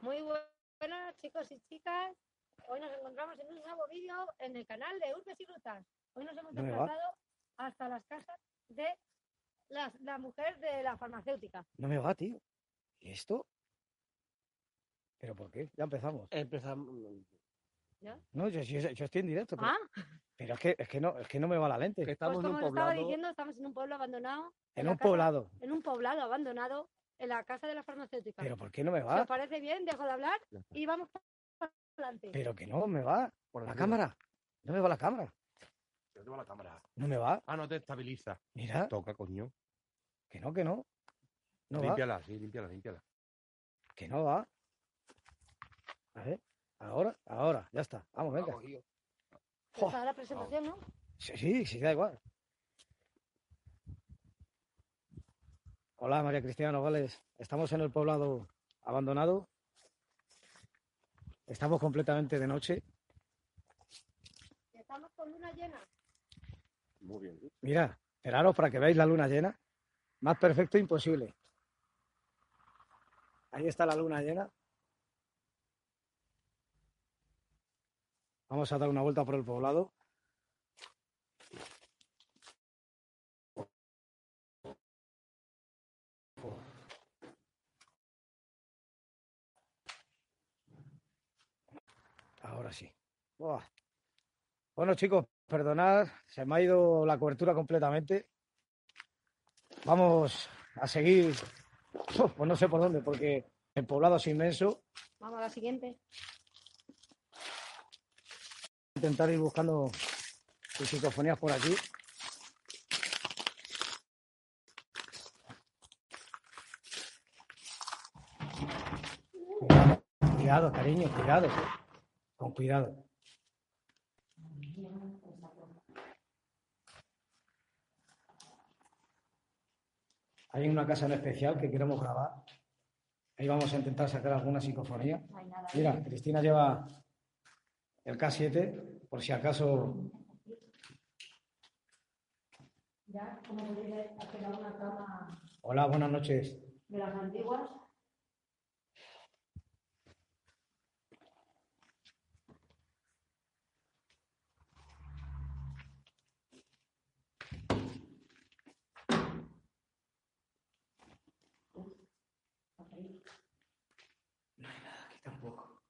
Muy buenas chicos y chicas. Hoy nos encontramos en un nuevo vídeo en el canal de Urbes y Rutas. Hoy nos hemos No desplazado hasta las casas de la, la mujer de la farmacéutica. No me va, tío. ¿Y esto? ¿Pero por qué? Ya empezamos. Empezamos. No, yo, yo- yo estoy en directo, pero, Ah, pero es, que, es, que no, es que no me va la lente. Que pues estamos en como un os estaba diciendo, estamos en un pueblo abandonado. En un casa- poblado. En un poblado abandonado, en la casa de la farmacéutica. ¿Pero por qué no me Si va? os parece bien, dejo de hablar y vamos para adelante. Pero que no me va. Por La cámara. No me va la cámara. ¿Dónde va la cámara? No me va. Ah, no te estabiliza. Mira, Toca, coño. que no, que no. No va. límpiala, sí, límpiala, límpiala. Que no va. A ver. Ahora, ahora. Ya está. Vamos, venga. Está la presentación, ¿no? Sí, sí, sí, da igual. Hola, María Cristina Nogales. Estamos en el poblado abandonado. Estamos completamente de noche. Estamos con luna llena. Muy bien. Mira, esperaros para que veáis la luna llena. Más perfecto imposible. Ahí está la luna llena. Vamos a dar una vuelta por el poblado. Ahora sí. Buah. Bueno, chicos, perdonad, se me ha ido la cobertura completamente. Vamos a seguir, pues no sé por dónde, porque el poblado es inmenso. Vamos a la siguiente. Intentar ir buscando sus psicofonías por aquí. Cuidado, cariño, cuidado. Con cuidado. Hay una casa en especial que queremos grabar. Ahí vamos a intentar sacar alguna psicofonía. Mira, Cristina lleva el K7, por si acaso. Hola, buenas noches. de las antiguas. Aquí tampoco.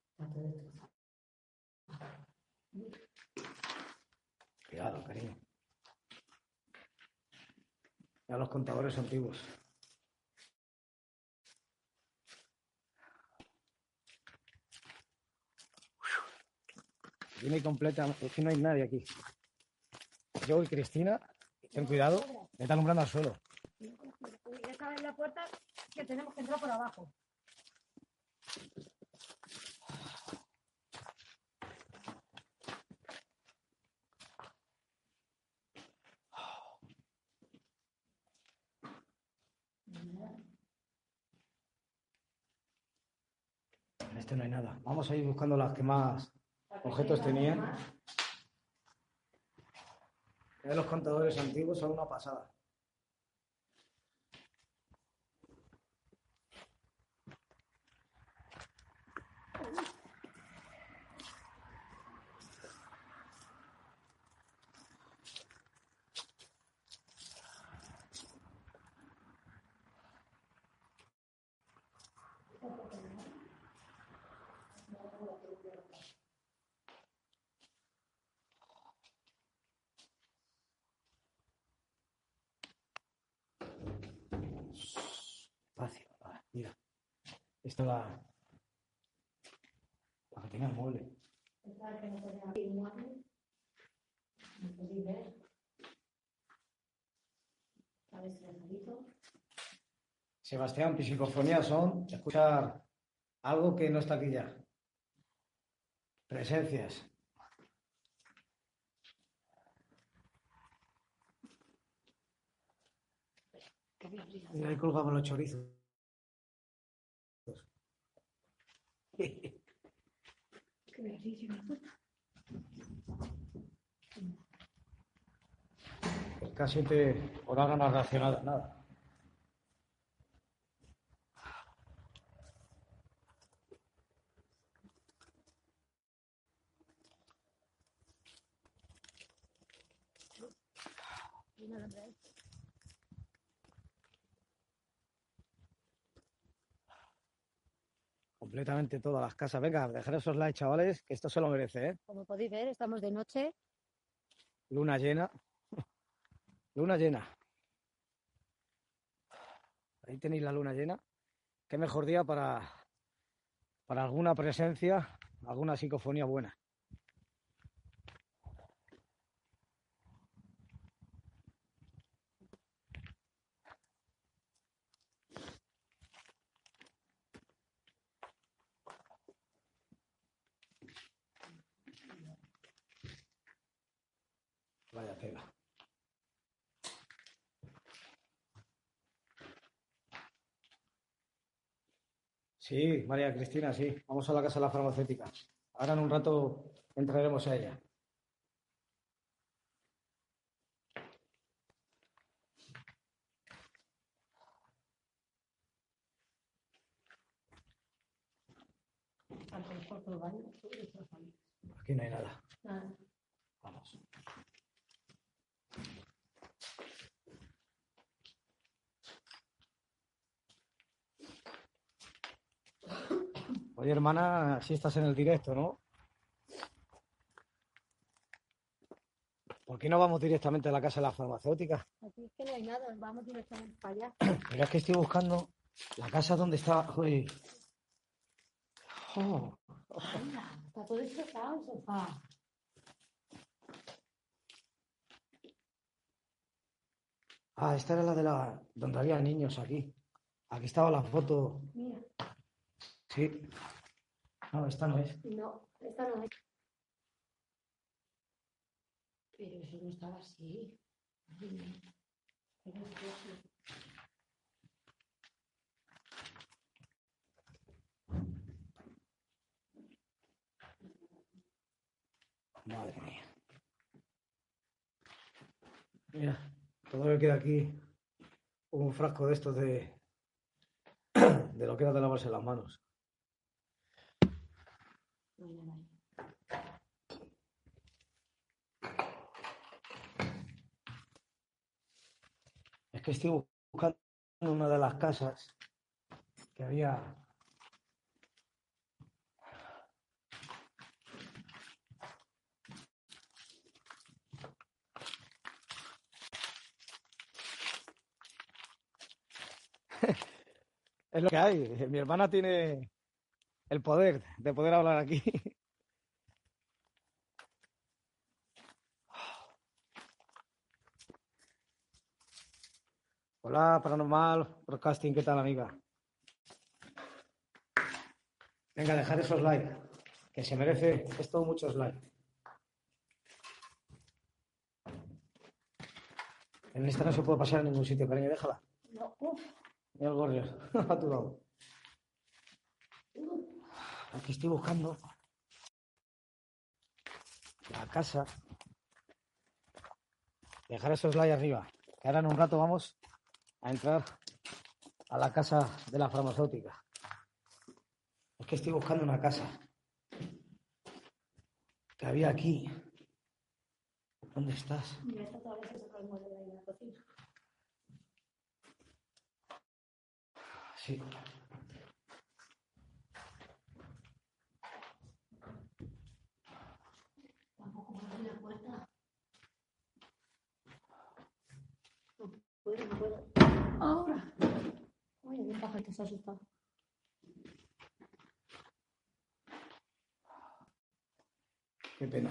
Cuidado, cariño. Ya los contadores antiguos. Viene completa, es que no hay nadie aquí. Yo y Cristina, ten cuidado, me está alumbrando al suelo. Y esa es la puerta que tenemos que entrar por abajo. No hay nada. Vamos a ir buscando las que más objetos tenían. Los contadores antiguos son una pasada. Espacio. Ah, mira. Esta es la, la que tenía el mueble. Esta es que no tenía aquí un mueble. Como podéis ver. A ver si lo salito. Sebastián, psicofonías son escuchar algo que no está aquí ya. Presencias. Que. Mira, ahí colgamos los chorizos. Casi te oraron no relacionadas nada. Nada, Completamente todas las casas. Venga, dejar esos likes, chavales, que esto se lo merece, ¿eh? Como podéis ver, estamos de noche. Luna llena. Luna llena. Ahí tenéis la luna llena. Qué mejor día para, para alguna presencia, alguna psicofonía buena. Vaya tela. Sí, María Cristina, sí. Vamos a la casa de la farmacéutica. Ahora en un rato entraremos a ella. Aquí no hay nada. Nada. Vamos. Oye, hermana, si estás en el directo, ¿no? ¿Por qué no vamos directamente a la casa de la farmacéutica? Aquí es que no hay nada, vamos directamente para allá. Mira, es que estoy buscando la casa donde está. Joder. Oh, Anda, está todo destrozado el sofá. Ah, esta era la de la. donde había niños aquí. Aquí estaba la foto. Mira, Sí. No, esta no es. no, esta no es. Pero eso no estaba así. Madre mía. Madre. Mira, que queda aquí. Un frasco de estos de. de lo que era de lavarse las manos. No hay nada ahí. Es que estoy buscando una de las casas que había. Es lo que hay. Mi hermana tiene el poder de poder hablar aquí. Hola, Paranormal Broadcasting, ¿qué tal, amiga? Venga, dejar esos likes, que se merece esto muchos likes. En esta no se puede pasar a ningún sitio, cariño, déjala. No, uf, Mira el gorrio, a tu lado. Aquí estoy buscando la casa. Dejar esos likes arriba. Que ahora en un rato vamos a entrar a la casa de la farmacéutica. Es que estoy buscando una casa que había aquí. ¿Dónde estás? mira, esta todavía se saca el mueble de ahí en la cocina. Sí. Tampoco me abre la puerta. No puedo, no puedo. Ahora. Ha asustado. Qué pena.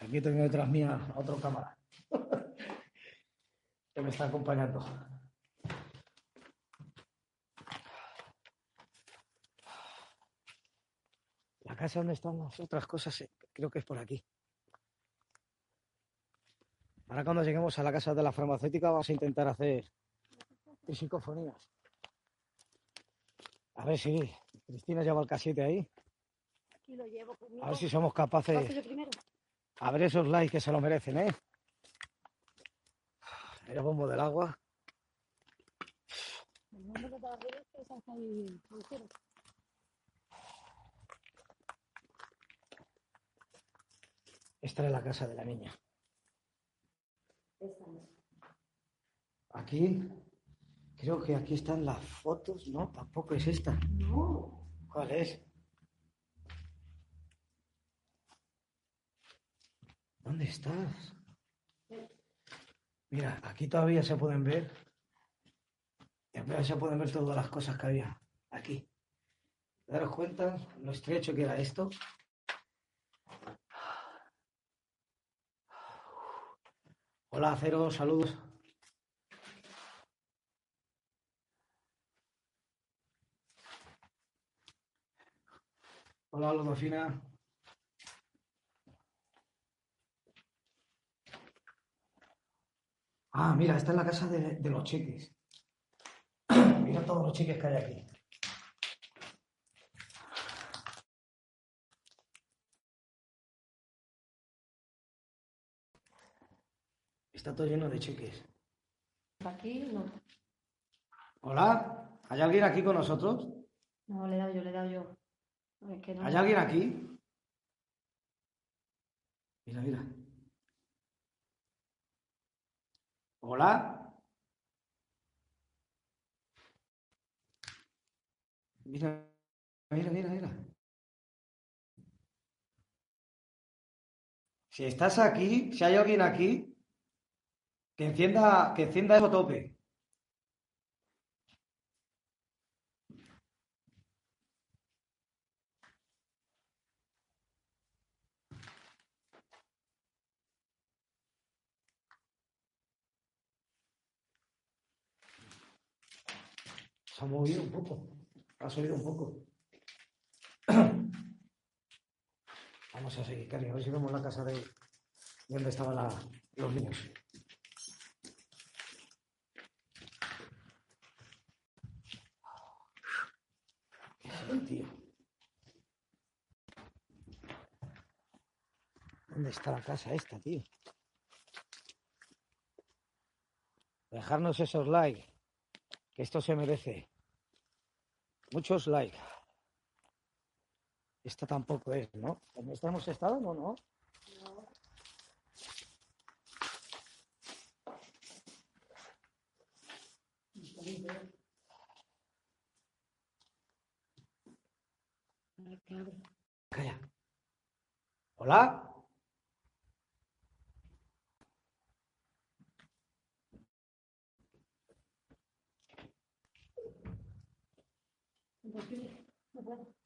Aquí tengo detrás mía a otro cámara que me está acompañando. La casa donde están las otras cosas, eh, creo que es por aquí. Ahora cuando lleguemos a la casa de la farmacéutica vamos a intentar hacer psicofonías. A ver si Cristina lleva el casete ahí. Aquí lo llevo conmigo. A ver si somos capaces a ver esos likes que se lo merecen, ¿eh? El bombo del agua. Esta es la casa de la niña. Aquí, creo que aquí están las fotos. No, tampoco es esta. No. ¿Cuál es? ¿Dónde estás? Mira, aquí todavía se pueden ver. Todavía se pueden ver todas las cosas que había aquí. Daros cuenta lo estrecho que era esto. Hola, Cero, saludos. Hola, Ludofina. Ah, mira, esta es la casa de, de los cheques. Mira todos los cheques que hay aquí. Está todo lleno de cheques. Aquí no. Hola, ¿hay alguien aquí con nosotros? No, le he dado yo, le he dado yo. Es que no. ¿Hay alguien aquí? Mira, mira. Hola. Mira, mira, mira, mira. Si estás aquí, si hay alguien aquí, que encienda, que encienda eso tope. Se ha movido un poco. Ha subido un poco. Vamos a seguir, Cari, a ver si vemos la casa de, de donde estaban los niños. ¿Qué es eso, ¿Dónde está la casa esta, tío? Dejarnos esos likes, que esto se merece. Muchos likes. Esta tampoco es, ¿no? ¿En esta hemos estado? No, no. Calla. ¿Hola?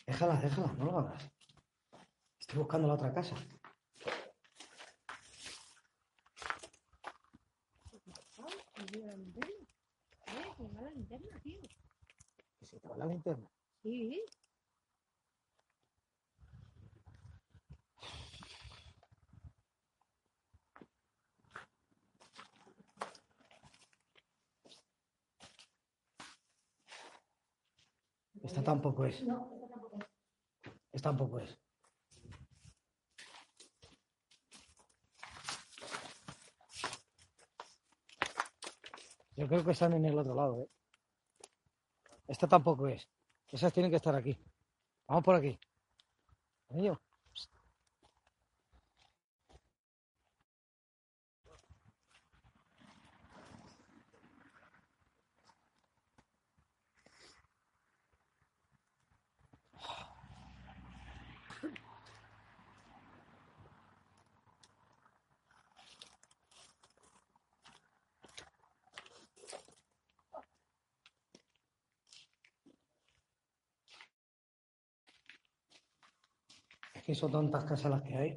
Déjala, déjala, no lo hagas. Estoy buscando la otra casa. Que se te va la linterna. Sí. Esta tampoco es. No, esta tampoco es. Esta tampoco es. Yo creo que están en el otro lado, ¿eh? Esta tampoco es. Esas tienen que estar aquí. Vamos por aquí. Que son tantas casas las que hay.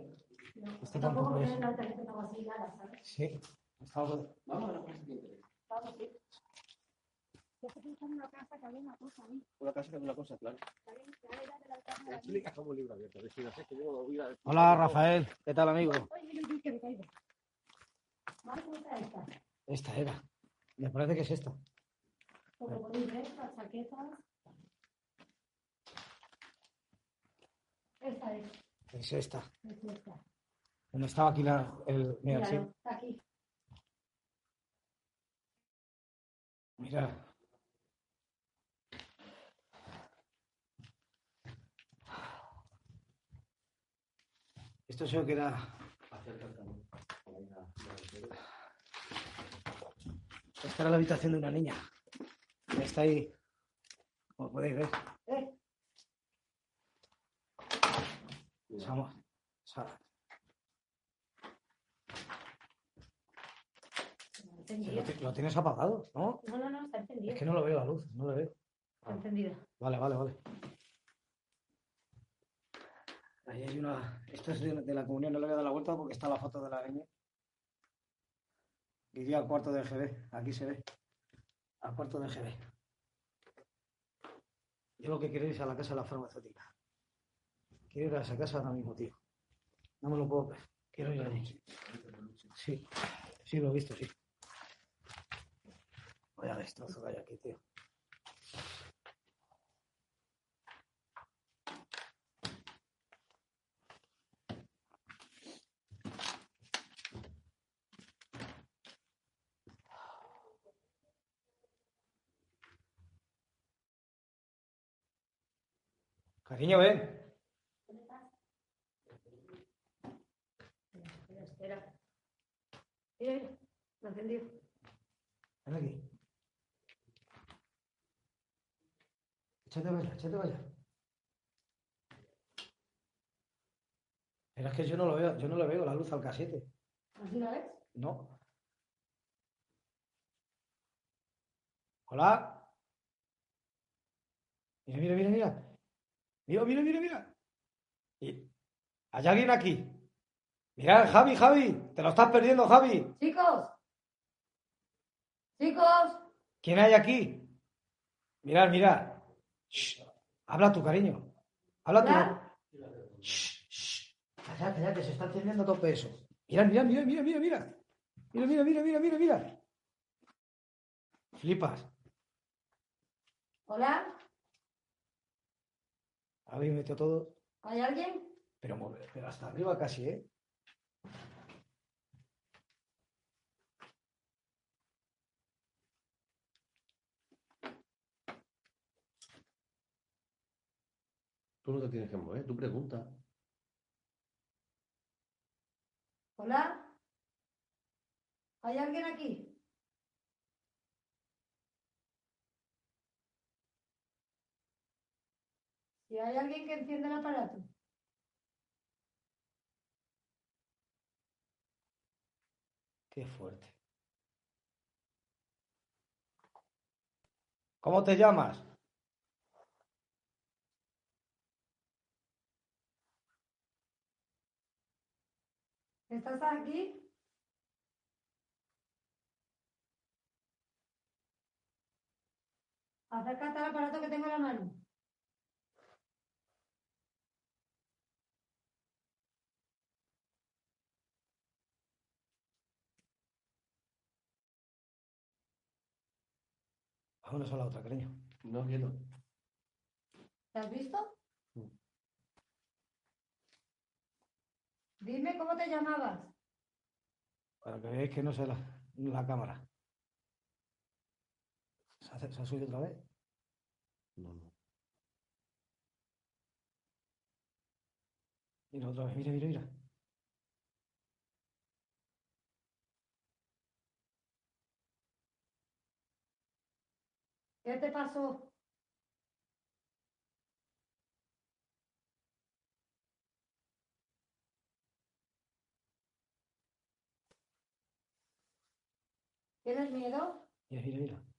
No, Esta tampoco tampoco es tengo así, nada, ¿sabes? Sí. Vamos a la casa que. Vamos, sí. Yo estoy pensando en una casa que había una cosa ahí. Una casa que es una cosa, claro. había- Hola, Rafael. ¿Qué tal, amigo? Esta. Era. Me parece que es esta. Como podéis ver, las chaquetas. Esta es. Es esta. Es esta. ¿Dónde estaba aquí la, el. Mira, sí. está aquí. Mira. Esto creo que era. Esta era la habitación de una niña. Está ahí, como podéis ver. ¿Eh? Lo, tienes apagado, ¿no? No, no, no, está encendido. Es que no lo veo la luz, no lo veo. Está encendido. Vale, vale, vale. Ahí hay una. Esto es de, de la comunión, no le voy a dar la vuelta porque está la foto de la niña. Iría al cuarto de GB, aquí se ve. Al cuarto de GB. Yo lo que quiero es a la casa de la farmacéutica. Quiero ir a esa casa ahora mismo, tío. No me lo puedo creer. Quiero ir allí. Sí, sí, lo he visto, sí. Vaya destrozo que hay aquí, tío. Cariño, ven. Mira, mira, lo ha encendido. Ven aquí. Échate para allá, échate para allá. Pero es que yo no lo veo, yo no le veo la luz al casete. ¿Así la ves? No. Hola. Mira, mira, mira, mira. Mira, mira, mira, mira. ¿Hay alguien aquí? Mira, Javi, Javi. Te lo estás perdiendo, Javi. Chicos. Chicos. ¿Quién hay aquí? Mirad, mirad. Shh. Habla tu cariño. Habla Hola. tu. Shh, shh. Que se está encendiendo a tope eso. Mira, mira, mira, mira, mira, mira. Mira, mira, mira, mira, mira, mira. Flipas. Hola. Habéis metido todo. ¿Hay alguien? Pero, pero hasta arriba casi, ¿eh? Tú no te tienes que mover, tú pregunta. Hola. ¿Hay alguien aquí? Si hay alguien que encienda el aparato. Qué fuerte. ¿Cómo te llamas? ¿Estás aquí? Acércate al aparato que tengo en la mano. A la otra, cariño. No quiero. ¿Te has visto? Mm. Dime cómo te llamabas. Para que veáis que no sé la, la cámara. ¿Se ha, se ha subido otra vez? No, no. Mira, otra vez, mira, mira, mira. ¿Qué te pasó? ¿Tienes miedo? Mira, mira, mira.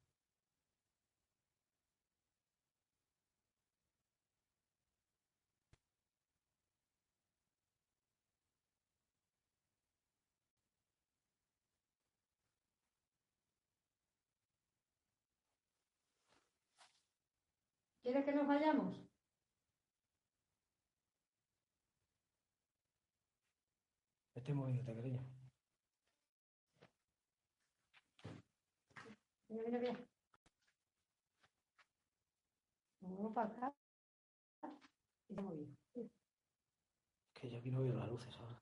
¿Quieres que nos vayamos? Vete moviéndote, cariño. Mira, mira, mira. Vamos para acá. Y se ha movido. Que yo aquí no veo las luces ahora.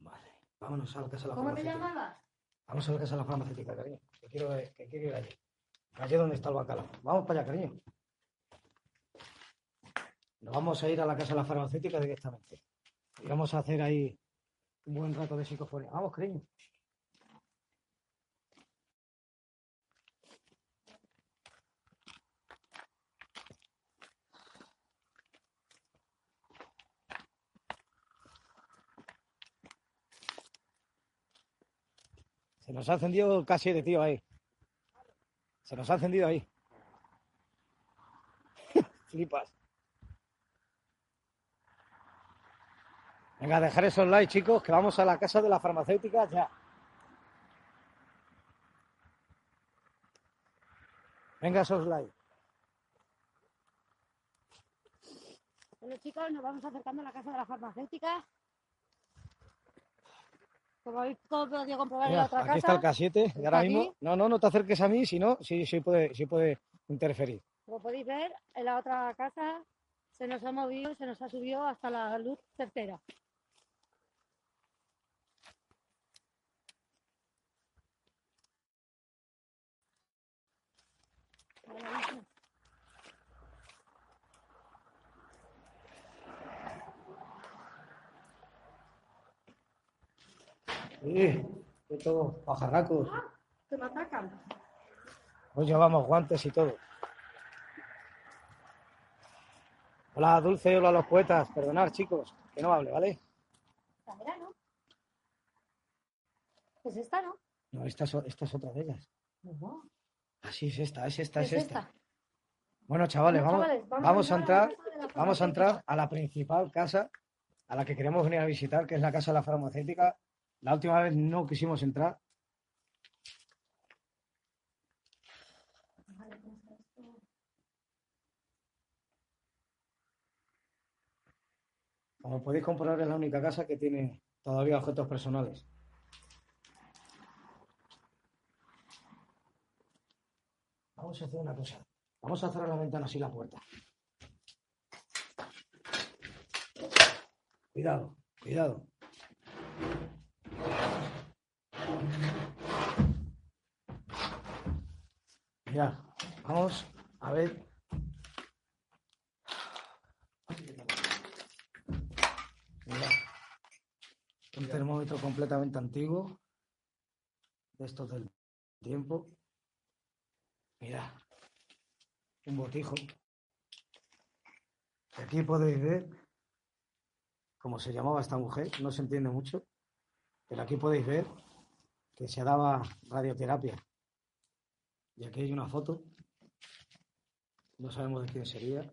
Vale. Vámonos a la casa de la ¿Cómo te llamabas? Vamos a la casa de la farmacéutica, cariño. Que quiero, quiero ir allí. Allí donde está el bacalao. Vamos para allá, cariño. Nos vamos a ir a la casa de la farmacéutica directamente. Y vamos a hacer ahí un buen rato de psicofonía. Vamos, cariño. Se nos ha encendido casi de tío ahí. Se nos ha encendido ahí. Flipas. Venga, dejar esos likes, chicos, que vamos a la casa de la farmacéutica ya. Venga, esos likes. Bueno, chicos, nos vamos acercando a la casa de la farmacéutica. Como habéis podido comprobar en la otra aquí está el casa, K7 y ahora aquí. mismo. No, no, no te acerques a mí, si no, sí, sí puede, sí puede interferir. como podéis ver, en la otra casa se nos ha movido, se nos ha subido hasta la luz. Ahora mismo. Sí, de todo, pajarracos. Que me atacan. Hoy llevamos guantes y todo. Hola, Dulce, hola a los poetas. Perdonad, chicos, que no hable, ¿vale? Esta ¿no? Pues esta, ¿no? No, esta es, esta es otra de ellas. No. Así es esta, es esta, ¿Qué es es esta. esta? Bueno, chavales, Bueno, vamos, chavales, vamos a entrar vamos a entrar a la principal casa a la que queremos venir a visitar, que es la casa de la farmacéutica. La última vez no quisimos entrar. Como podéis comprobar, es la única casa que tiene todavía objetos personales. Vamos a hacer una cosa. Vamos a cerrar la ventana así la puerta. Cuidado, cuidado. Mira, vamos a ver. Mira, un termómetro completamente antiguo, de estos del tiempo. Mira, un botijo. Aquí podéis ver cómo se llamaba esta mujer, no se entiende mucho, pero aquí podéis ver que se daba radioterapia. Y aquí hay una foto, no sabemos de quién sería,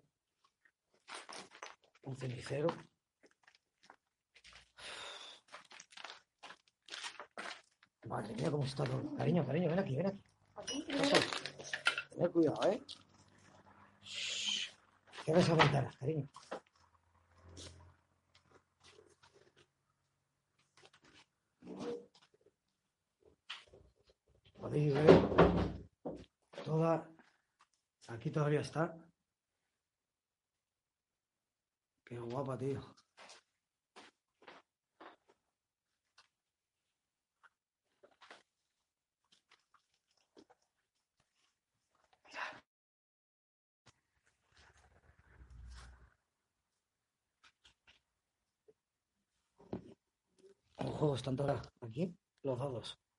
un cenicero. Madre mía, cómo está todo. Cariño, cariño, ven aquí, ven aquí. Ten cuidado, ¿eh? Shh. Cierra esa ventana, cariño. Podéis ver toda. Aquí todavía está. Qué guapa, tío. Ojo, están todas aquí los dados.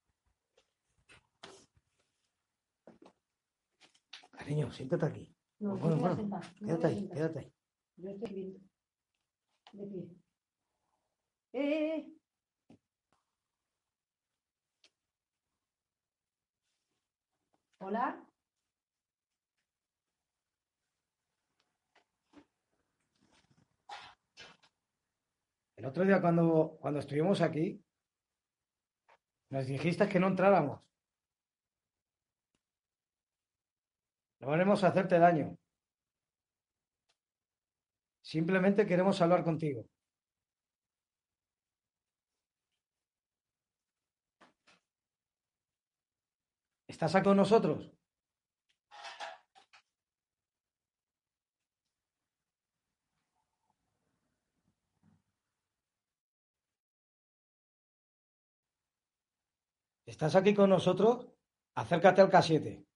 Cariño, siéntate aquí. No, Bueno, no bueno, sentar, Quédate ahí, sentar. quédate ahí. Yo estoy bien. De pie. Eh, eh. Hola. El otro día cuando, cuando estuvimos aquí, nos dijiste que no entráramos. No a hacerte daño. Simplemente queremos hablar contigo. ¿Estás aquí con nosotros? ¿Estás aquí con nosotros? Acércate al K7.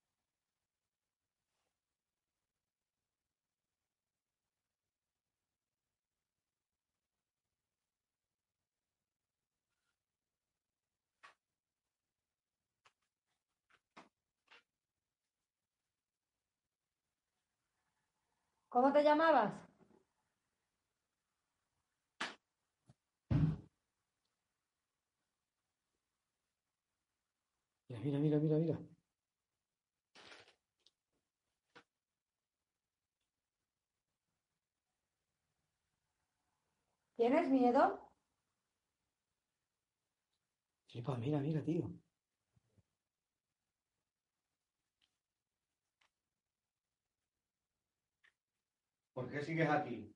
¿Cómo te llamabas? Mira, mira, mira, mira, mira. ¿Tienes miedo? Flipa, mira, mira, tío. ¿Por qué sigues aquí?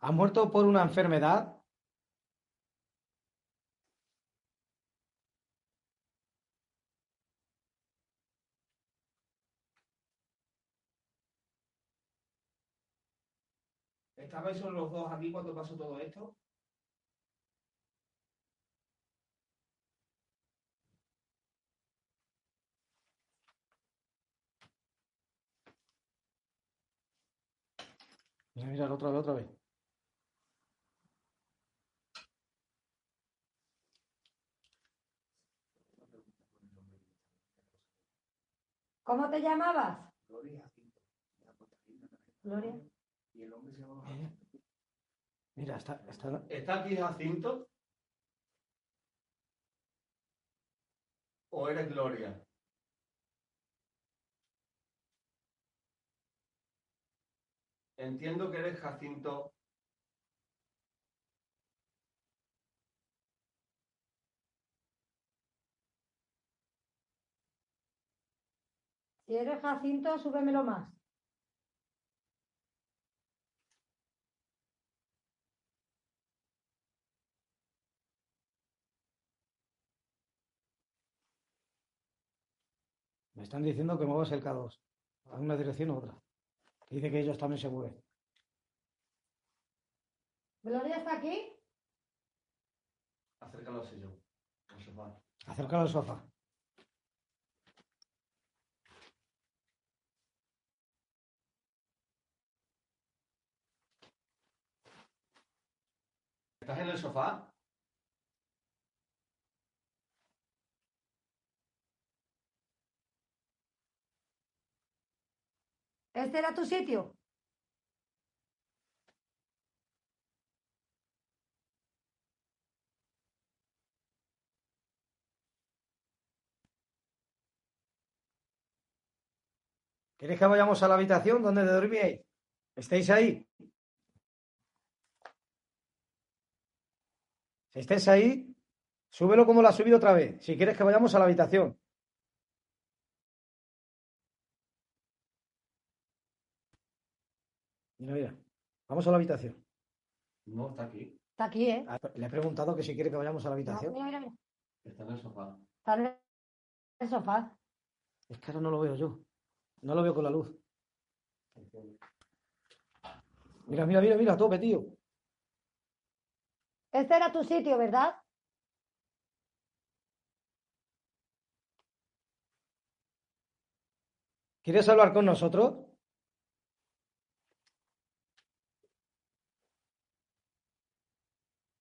¿Has muerto por una enfermedad? ¿Estabais solo los dos aquí cuando pasó todo esto? Mira, mira, otra vez, otra vez. ¿Cómo te llamabas? Gloria. ¿Y el hombre se llama Eh, Mira, está, está, ¿Está aquí Jacinto? ¿O eres Gloria? Entiendo que eres Jacinto. Si eres Jacinto, súbemelo más. Me están diciendo que muevas el K2 a una dirección u otra. Dice que ellos también se mueven. ¿Gloria está aquí? Acércalo al sillón. al sofá. Acércalo al sofá. ¿Estás en el sofá? ¿Este era tu sitio? ¿Queréis que vayamos a la habitación donde dormíais? ¿Estáis ahí? Si estáis ahí, súbelo como lo has subido otra vez. Si quieres que vayamos a la habitación. Mira, mira. Vamos a la habitación. No, está aquí. Está aquí, ¿eh? Ah, Le he preguntado que si quiere que vayamos a la No, habitación. mira, mira, mira. Está en el sofá. Está en el sofá. Es que ahora no lo veo yo. No lo veo con la luz. Mira, mira, mira, mira, tope, tío. Este era tu sitio, ¿verdad? ¿Quieres hablar con nosotros?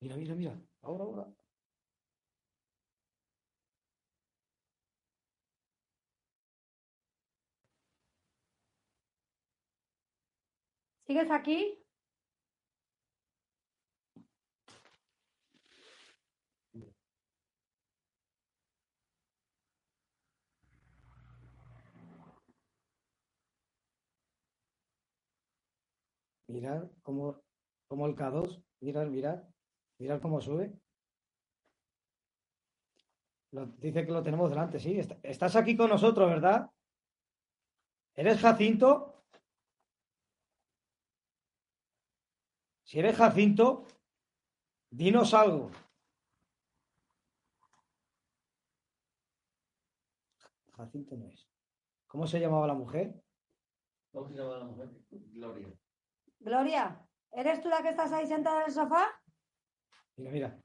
Mira, mira, mira. Ahora, ahora. ¿Sigues aquí? Mirad cómo, cómo el K2. Mirad, mirad. Mirad cómo sube. Lo- dice que lo tenemos delante, sí. Est- Estás aquí con nosotros, ¿verdad? ¿Eres Jacinto? Si eres Jacinto, dinos algo. Jacinto no es. ¿Cómo se llamaba la mujer? ¿Cómo se llama la mujer? Gloria. Gloria, ¿eres tú la que estás ahí sentada en el sofá? Mira, mira.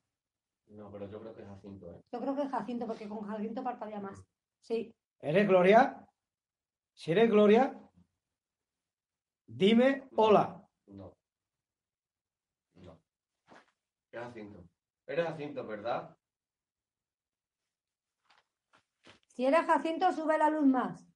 No, pero yo creo que es Jacinto, ¿eh? Yo creo que es Jacinto, porque con Jacinto parpadea más. Sí. ¿Eres Gloria? Si eres Gloria, dime hola. No. No. Es Jacinto. Eres Jacinto, ¿verdad? Si eres Jacinto, sube la luz más.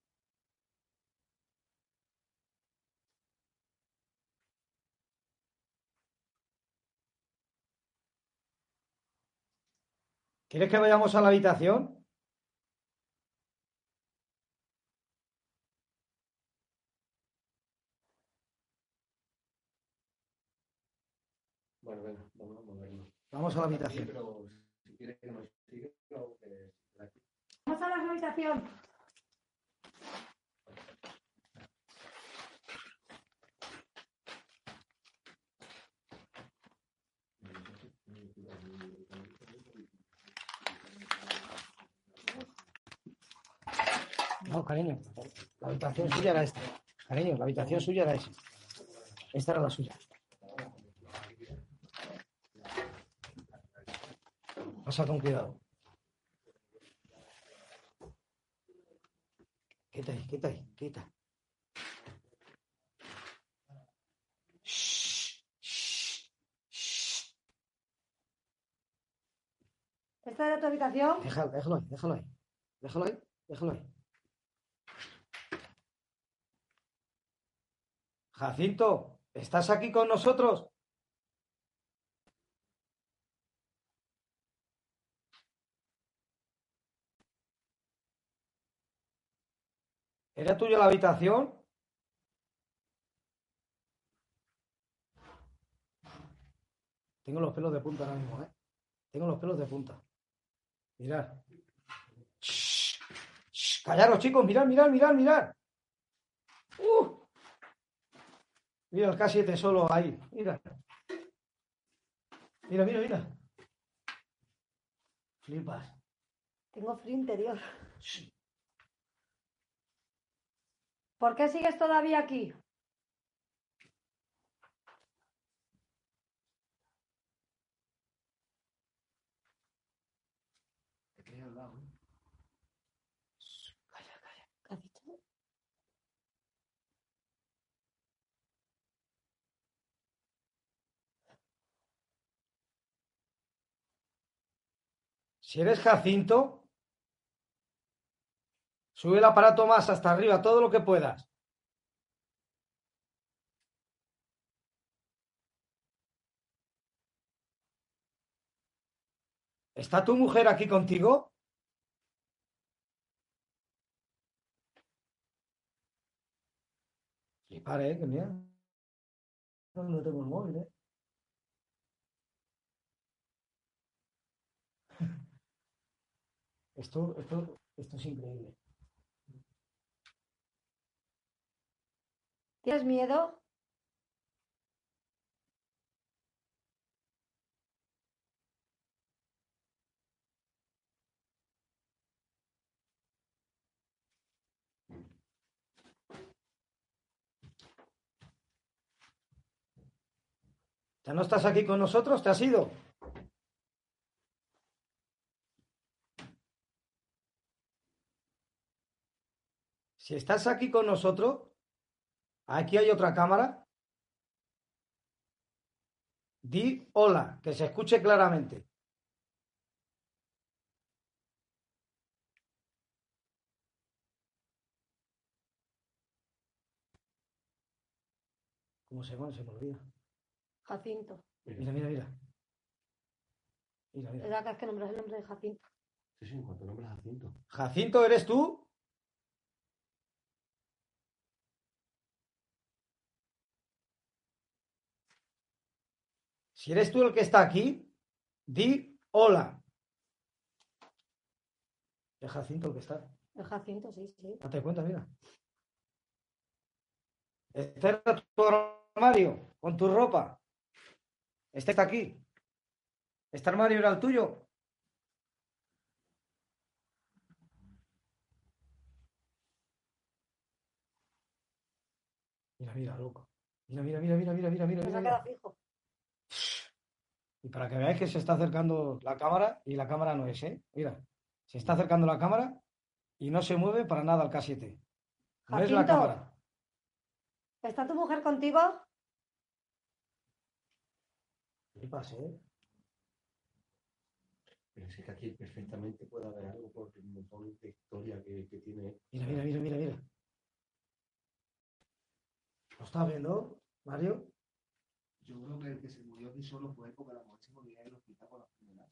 ¿Quieres que vayamos a la habitación? Bueno, venga, vamos a movernos. Vamos a la habitación. pero si quieres que nos siga, o que de aquí. Vamos a la habitación. No, cariño. La habitación suya era esta. Cariño, la habitación suya era esa. Esta era la suya. Pasa con cuidado. Quita ahí, quita ahí, quita. ¿Esta era tu habitación? Déjalo, déjalo ahí, déjalo ahí. Déjalo ahí, déjalo ahí. Jacinto, ¿estás aquí con nosotros? ¿Era tuya la habitación? Tengo los pelos de punta ahora mismo, ¿eh? Tengo los pelos de punta. Mirad. Shh, Callaros, chicos, mirad, mirad, mirad, mirad. Uh. Mira el K7 solo ahí. Mira. Mira, mira, mira. Flipas. Tengo frío interior. Shh. ¿Por qué sigues todavía aquí? Calla, calla. ¿Qué has dicho? Si eres Jacinto, sube el aparato más hasta arriba, todo lo que puedas. ¿Está tu mujer aquí contigo? Flipar, ¿eh? Que mira. No tengo el móvil, ¿eh? Esto, esto, esto es increíble. ¿Tienes miedo? ¿Ya no estás aquí con nosotros? ¿Te has ido? Si estás aquí con nosotros, aquí hay otra cámara. Di hola, que se escuche claramente. ¿Cómo se llama? Se me olvida. Jacinto. Mira, mira, mira. Mira, mira. Es la que que nombras el nombre de Jacinto. Sí, sí, en cuanto nombres Jacinto. Jacinto, ¿eres tú? Si eres tú el que está aquí, di hola. Es Jacinto el que está. Es Jacinto, sí, sí. Date cuenta, mira. Este era tu armario con tu ropa. Este está aquí. Este armario era el tuyo. Mira, mira, loco. Mira, mira, mira, mira, mira, mira, mira, Se ha quedado fijo. Y para que veáis que se está acercando la cámara y la cámara no es, ¿eh? Mira, se está acercando la cámara y no se mueve para nada el K7. No es la cámara. ¿Está tu mujer contigo? Flipas, ¿eh? Pero es que aquí perfectamente puede haber algo por el montón de historia que, que tiene. Mira, mira, mira, mira, mira. ¿Lo estás viendo, Mario? Yo creo que el que se murió aquí solo fue porque la mujer se moría en el hospital con la enfermedad.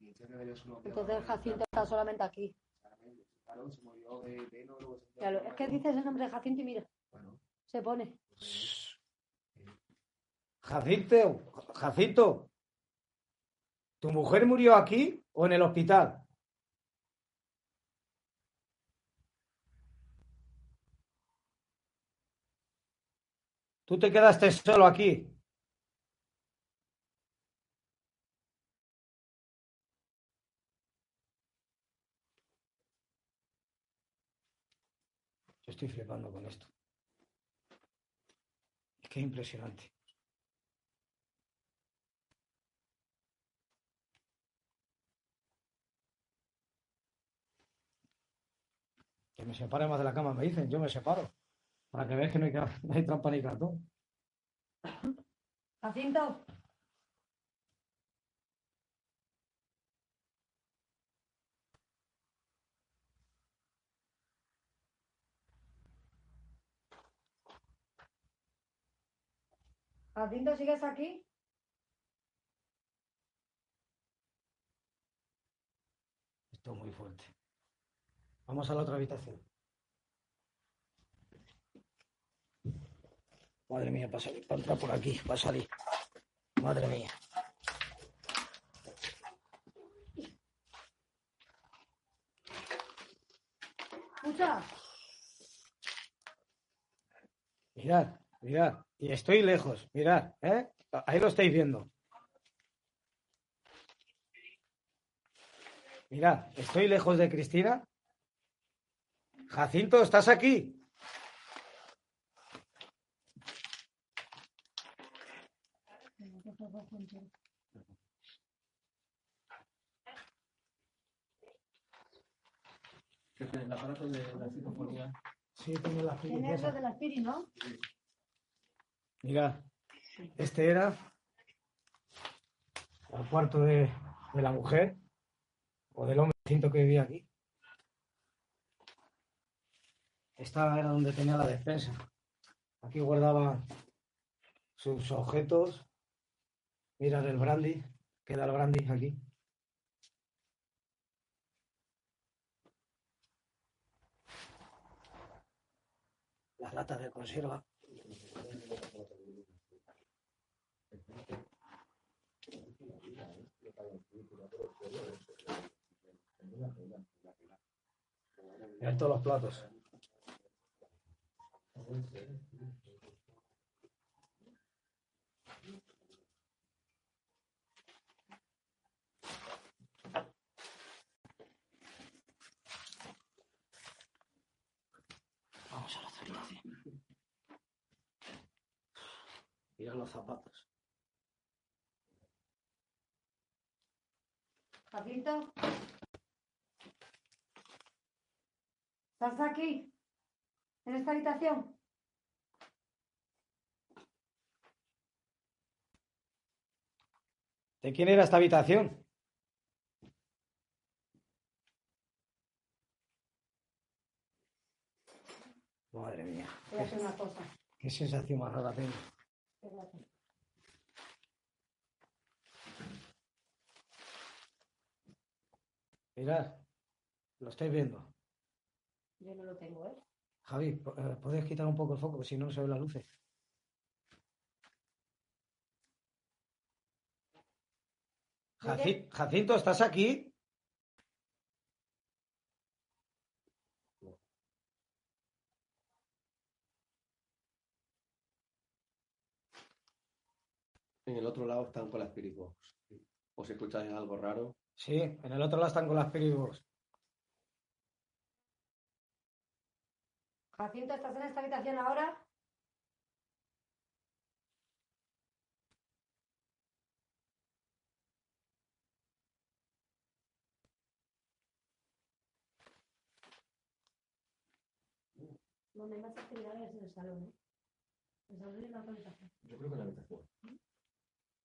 Y solo Entonces Jacinto está solamente aquí. Claro, se murió de Ya lo- es que dices el nombre de Jacinto y mira, Bueno, se pone. Jacinto, Jacinto. ¿Tu mujer murió aquí o en el hospital? Tú te quedaste solo aquí. Yo estoy flipando con esto. Es impresionante. Que me separe más de la cama, me dicen, yo me separo. Para que veas que no hay, no hay trampa ni cartón. Jacinto, Jacinto, ¿sigues aquí? Esto es muy fuerte. Vamos a la otra habitación. Madre mía, para salir, para entrar por aquí, para salir. Madre mía. Escucha, Mirad, mirad. Y estoy lejos, mirad, ¿eh? Ahí lo estáis viendo. Mirad, estoy lejos de Cristina. Jacinto, ¿estás aquí? El aparato de la psicofonía. Sí, tengo las tienes lo de la Spiri, ¿no? Mira, este era el cuarto de, de la mujer o del hombre que vivía aquí. Esta era donde tenía la despensa. Aquí guardaba sus objetos. Mira el brandy, queda el brandy aquí. Las latas de conserva. Mirad todos los platos. Vamos a la habitación. Mirad los zapatos. Jacinto. ¿Estás aquí? ¿En esta habitación? ¿De quién era esta habitación? Madre mía, Voy a hacer una cosa. qué sensación más rara tengo. Mirad, lo estáis viendo. Yo no lo tengo, ¿eh? Javi, eh, ¿puedes quitar un poco el foco? Si no, no se ven las luces. Jaci- Jacinto, ¿estás aquí? En el otro lado están con la Spirit Box. O si escucháis algo raro, Sí, en el otro lado están con las Spirit Jacinto, ¿estás en esta habitación ahora? Bueno, hay más actividades en el salón, ¿eh? El salón es la habitación. Yo creo que en la habitación.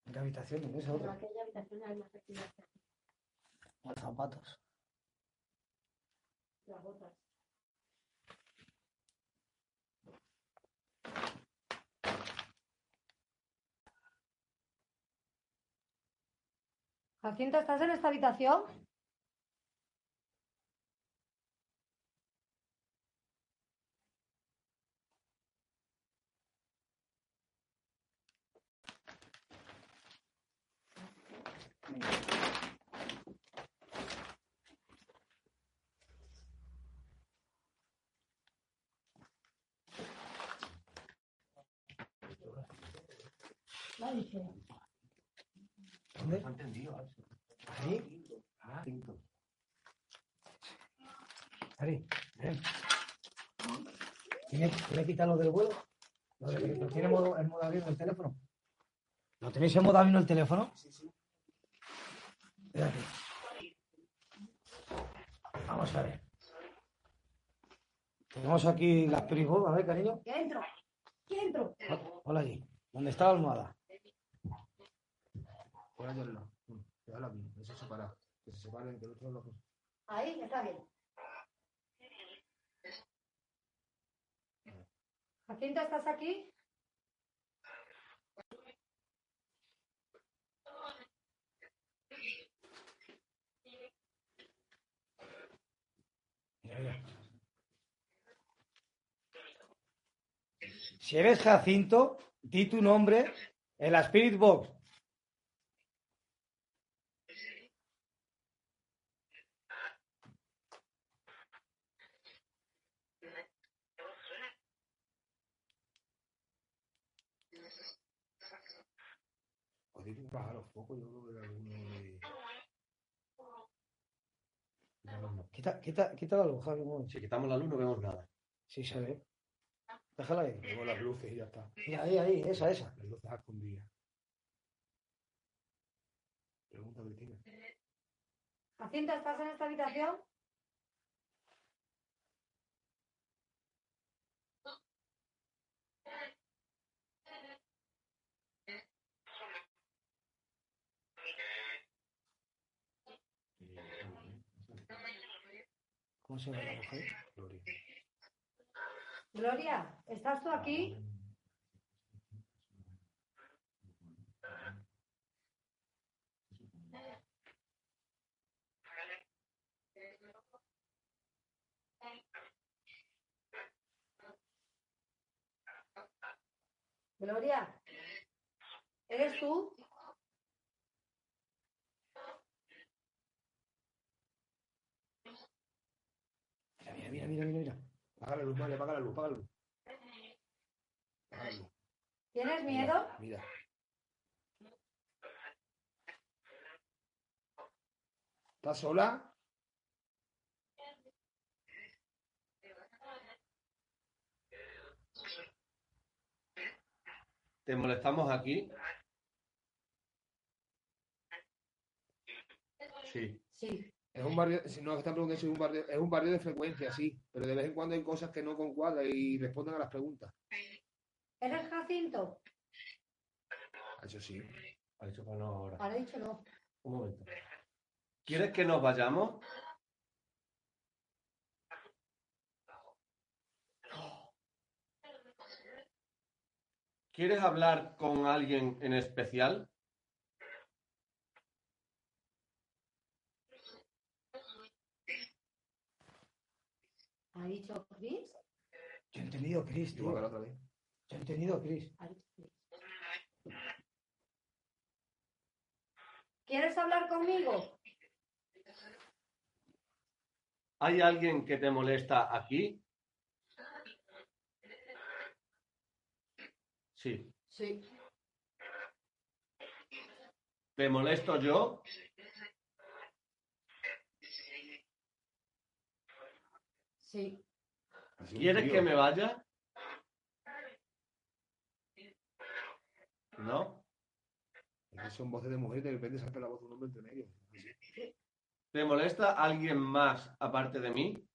¿En qué habitación? ¿En esa otra? En aquella habitación hay más actividades. Los zapatos. Las botas. Jacinto, ¿estás en esta habitación? La dije. ¿Dónde? No he entendido. Alce. Ahí. Ah, cinco. Ari, ven. ¿Tiene, ¿Tiene que quitarlo del vuelo? ¿Lo, de- lo tiene en modo, en modo avión el teléfono? ¿Lo tenéis en modo avión el teléfono? Sí, sí. Espérate. Vamos a ver. Tenemos aquí las perifos, a ver, cariño. ¿Qué entro? ¿Qué entro? Hola allí. ¿Dónde está la almohada? Por ahí al lado. Mm, Déjalo aquí. Eso separa. Que se separen, que el otro lo Ahí, está bien. Jacinto, ¿estás aquí? Si eres Jacinto, di tu nombre en la Spirit Box. Podéis bajar los focos, yo creo que alguno de. No, Quita, quita, quita la luz, Javi, un. Si quitamos la luz no vemos nada. Sí, se ve. Déjala ahí. Tengo las luces y ya está. Mira, ahí, ahí, esa, esa. Las luces escondidas. Pregunta, Cristina. Jacinto, ¿estás en esta habitación? Gloria. Gloria, ¿estás tú aquí? Gloria, ¿eres tú? Mira, mira, mira, mira, mira. Apaga la luz, María, apaga la luz, apaga la luz. Apaga la luz. ¿Tienes Mira, miedo? Mira. ¿Estás sola? ¿Te molestamos aquí? Sí. Sí. Es un barrio, si no, están preguntando si es un barrio, es un barrio de frecuencia, sí, pero de vez en cuando hay cosas que no concuadran y responden a las preguntas. ¿Eres Jacinto? Ah, Eso sí. Ha dicho que no ahora. Ahora he dicho no. Un momento. ¿Quieres que nos vayamos? ¿Quieres hablar con alguien en especial? ¿Ha dicho Chris? Yo he entendido Chris, tío. otra vez. Yo he entendido Chris. Ha dicho Chris. ¿Quieres hablar conmigo? ¿Hay alguien que te molesta aquí? Sí. Sí. ¿Te molesto yo? Sí. Sí. ¿Quieres que me vaya? ¿No? son voces de mujer y de repente la voz de un hombre entre medio. ¿Te molesta alguien más aparte de mí?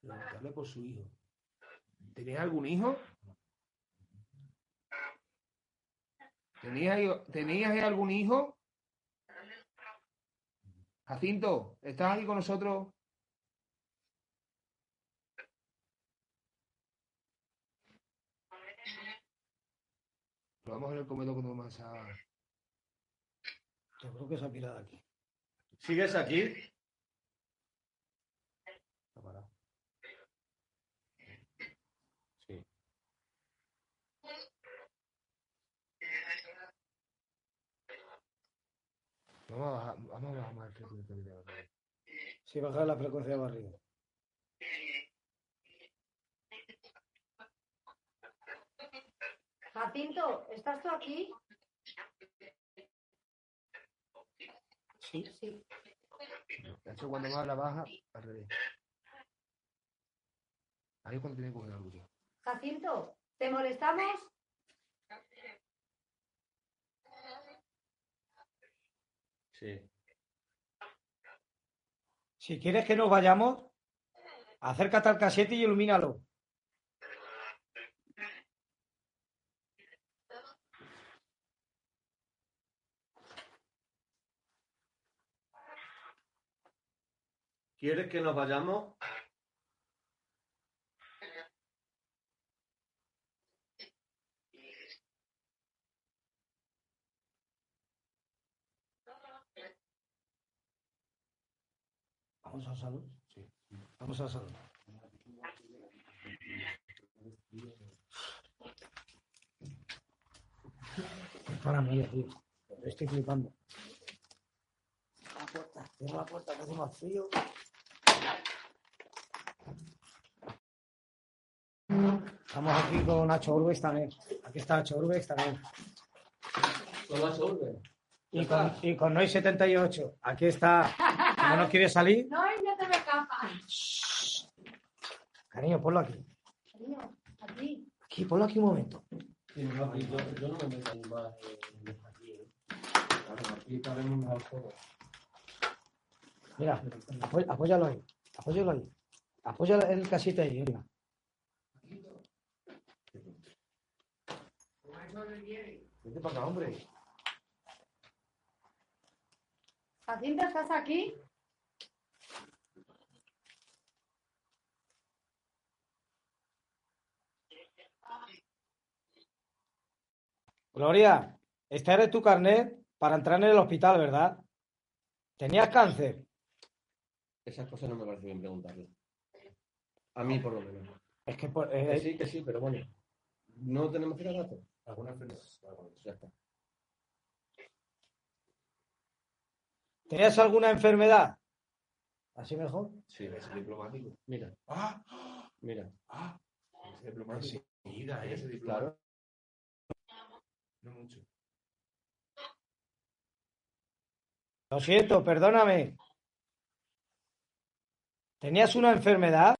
Preguntarle por su hijo. ¿Tenías algún hijo? ¿Tenías, ¿Tenías algún hijo? Jacinto, ¿estás aquí con nosotros? Lo vamos a ver el comedor cuando más a... Yo creo que se ha pirado aquí. ¿Sigues aquí? Está parado. Sí. Vamos a bajar, vamos a bajar más el frecuencia de video. Sí, bajar la frecuencia de barrido. Jacinto, ¿estás tú aquí? Sí. Sí. De hecho, cuando más la baja, al revés. Ahí es cuando tiene que coger algo. Jacinto, ¿te molestamos? Sí. Si quieres que nos vayamos, acércate al casete y ilumínalo. ¿Quieres que nos vayamos? Vamos al salón. Sí. Vamos al salón. Para mí, tío. Estoy flipando. Cierra la puerta, cierra la puerta, que hace más frío. Estamos aquí con Nacho Urbex también. Aquí está Nacho Urbex también. Y con, y con Noy 78. Aquí está. No quiere salir. No, y no te me escapas. Cariño, ponlo aquí. Cariño, aquí. Aquí, ponlo aquí un momento. Sí, no, yo, yo no me meto más en aquí. ¿eh? Claro, aquí cabemos mejor todo. Mira, apó- apóyalo ahí. Apóyalo ahí. Apoya el casito ahí. Mira. Vete para acá, hombre. Jacinto, ¿estás aquí? Gloria, este eres tu carnet para entrar en el hospital, ¿verdad? ¿Tenías cáncer? Esas cosas no me parece bien preguntarle. A mí, por lo menos. Es que por- Que eh, sí, que sí, pero bueno. No tenemos que ir a datos. ¿Alguna enfermedad? Ya está. ¿tenías alguna enfermedad? ¿Así mejor? Sí, es diplomático. Mira, Ah, mira. ah. Ese diplomático. Enseguida, ¿eh? Ese diplomático. Claro. Lo siento, perdóname. ¿Tenías una enfermedad?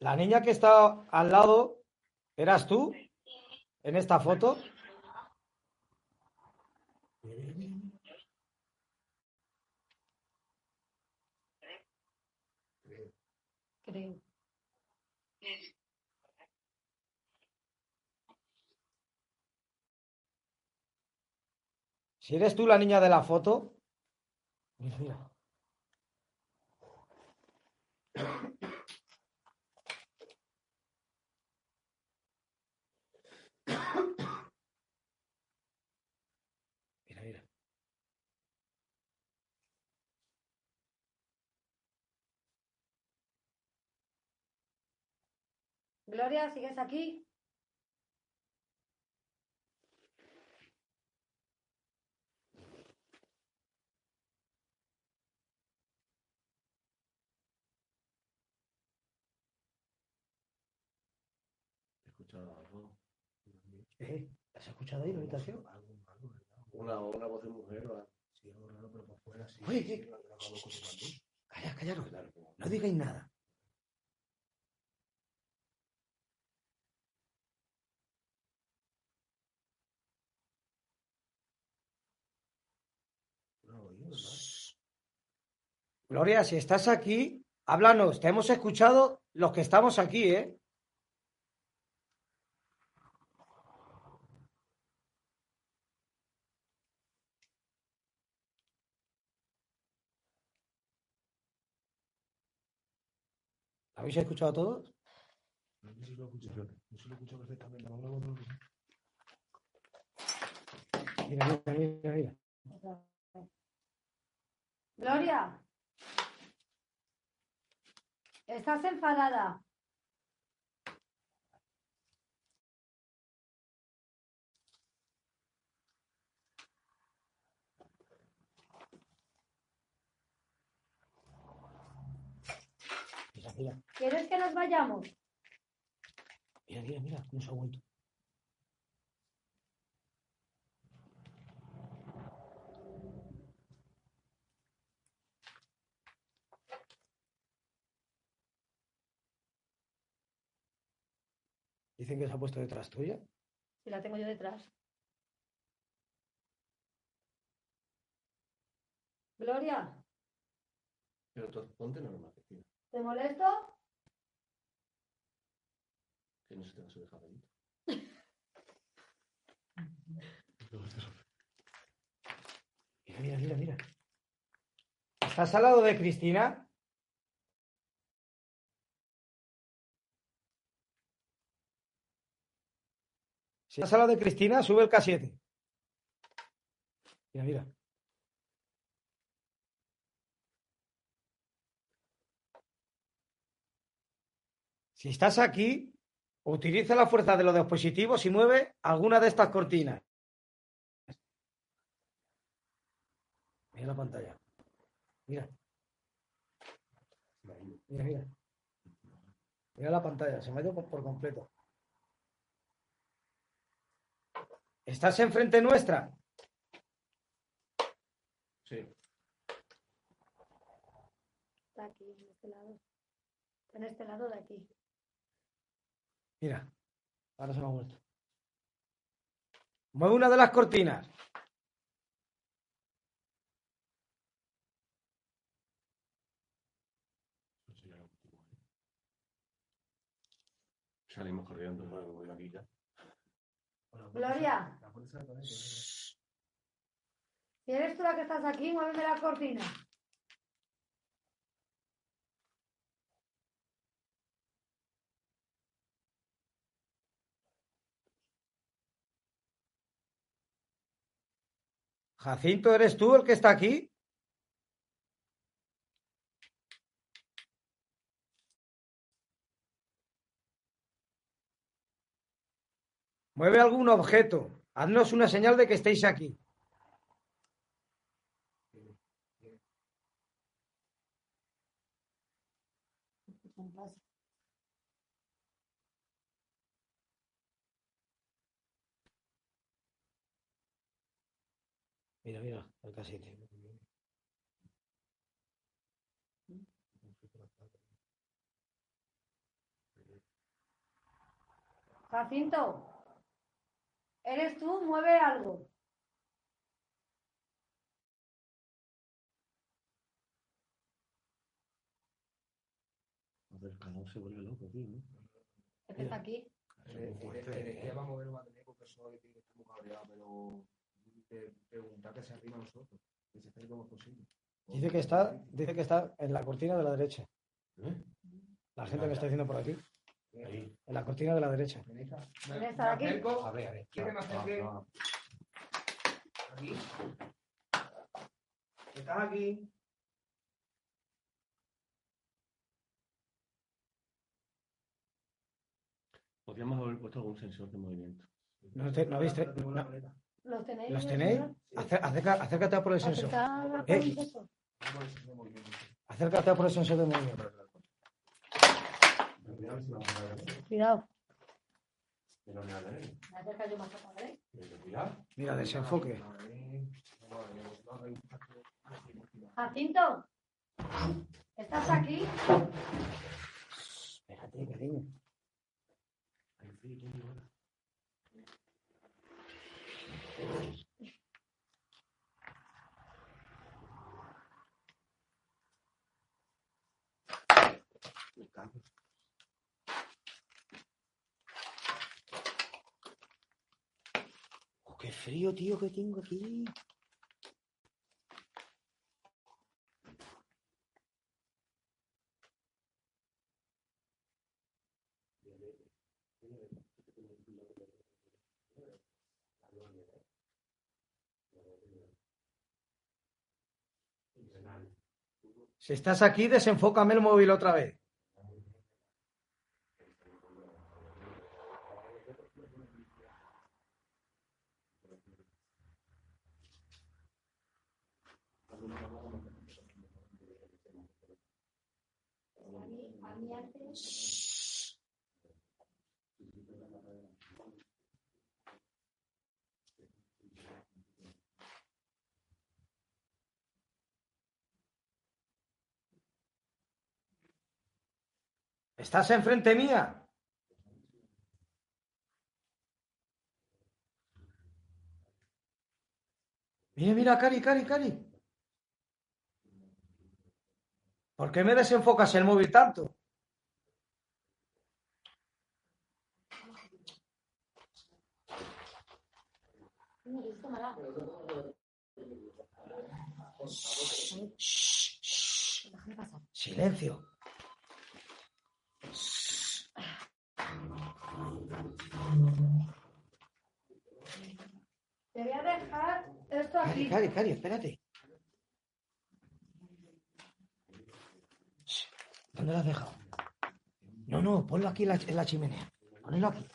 La niña que está al lado, ¿eras tú? ¿En esta foto? Si eres tú la niña de la foto mira. Gloria, ¿sigues aquí? He escuchado algo. Eh, ¿Has escuchado ahí la habitación? Una, una voz de mujer algo. Sí, algo raro, pero por fuera sí. Oye, ¿qué? Sí, mando. Calla, callaros. No digáis nada. Gloria, si estás aquí, háblanos. Te hemos escuchado los que estamos aquí, ¿eh? ¿Habéis escuchado todos? No sé si lo escucho, yo sí lo escucho perfectamente. Vamos a ver lo que- Mira, mira, mira, mira. Gloria. Estás enfadada. Mira, mira, ¿Quieres que nos vayamos? mira, mira, mira, se ha vuelto. Dicen que se ha puesto detrás tuya. Si la tengo yo detrás. Gloria, Pero tú ponte normal, tío. ¿te molesto? Que no se te va a subir jabonito. Mira, mira, mira, mira. ¿Estás al lado de Cristina? Si estás al lado de Cristina, sube el K7. Mira, mira. Si estás aquí, utiliza la fuerza de los dispositivos y mueve alguna de estas cortinas. Mira la pantalla. Mira. Mira, mira. Mira la pantalla, se me ha ido por completo. ¿Estás enfrente nuestra? Sí. Está aquí, en este lado. En este lado de aquí. Mira. Ahora se me ha vuelto. Mueve una de las cortinas. Salimos corriendo, bueno, voy aquí ya. Gloria, si eres tú la que estás aquí, muéveme la cortina. Jacinto, ¿eres tú el que está aquí? Mueve algún objeto. Haznos una señal de que estéis aquí. Mira, mira, el casete. Jacinto, ¿eres tú? Mueve algo. Joder, cada uno se vuelve loco, tío, ¿no? Es que está aquí. Energía a ver, a que muy pero preguntar que se arriba a nosotros, que se acerque lo más posible. Dice que está, dice que está en la cortina de la derecha. ¿Eh? La gente me está diciendo por aquí. Ahí. En la cortina de la derecha. ¿Tenéis a- me- ¿Quieres me aquí? acerco, A ver, a ver. ¿Quiere que me acerque? Aquí. ¿Estás aquí? Podríamos haber puesto algún sensor de movimiento. ¿No, te- no habéis no-. ¿Los tenéis? ¿Los tenéis? acerca- acércate a por el sensor. Eh. Acércate a por el sensor de movimiento. Cuidado, si vamos a ver. Ahí. Acerca yo más acá, ¿vale? Cuidado. Mira, desenfoque. Jacinto, ¿estás aquí? Espérate, cariño. Frío, tío, que tengo aquí. Si estás aquí, desenfócame el móvil otra vez. ¿Estás enfrente mía? Mira, mira, Cari, Cari, Cari. ¿Por qué me desenfocas el móvil tanto? Silencio. Te voy a dejar esto aquí. Cari, Cari, espérate. Shh, ¿Dónde lo has dejado? No, no, ponlo aquí en la, en la chimenea. Ponelo aquí.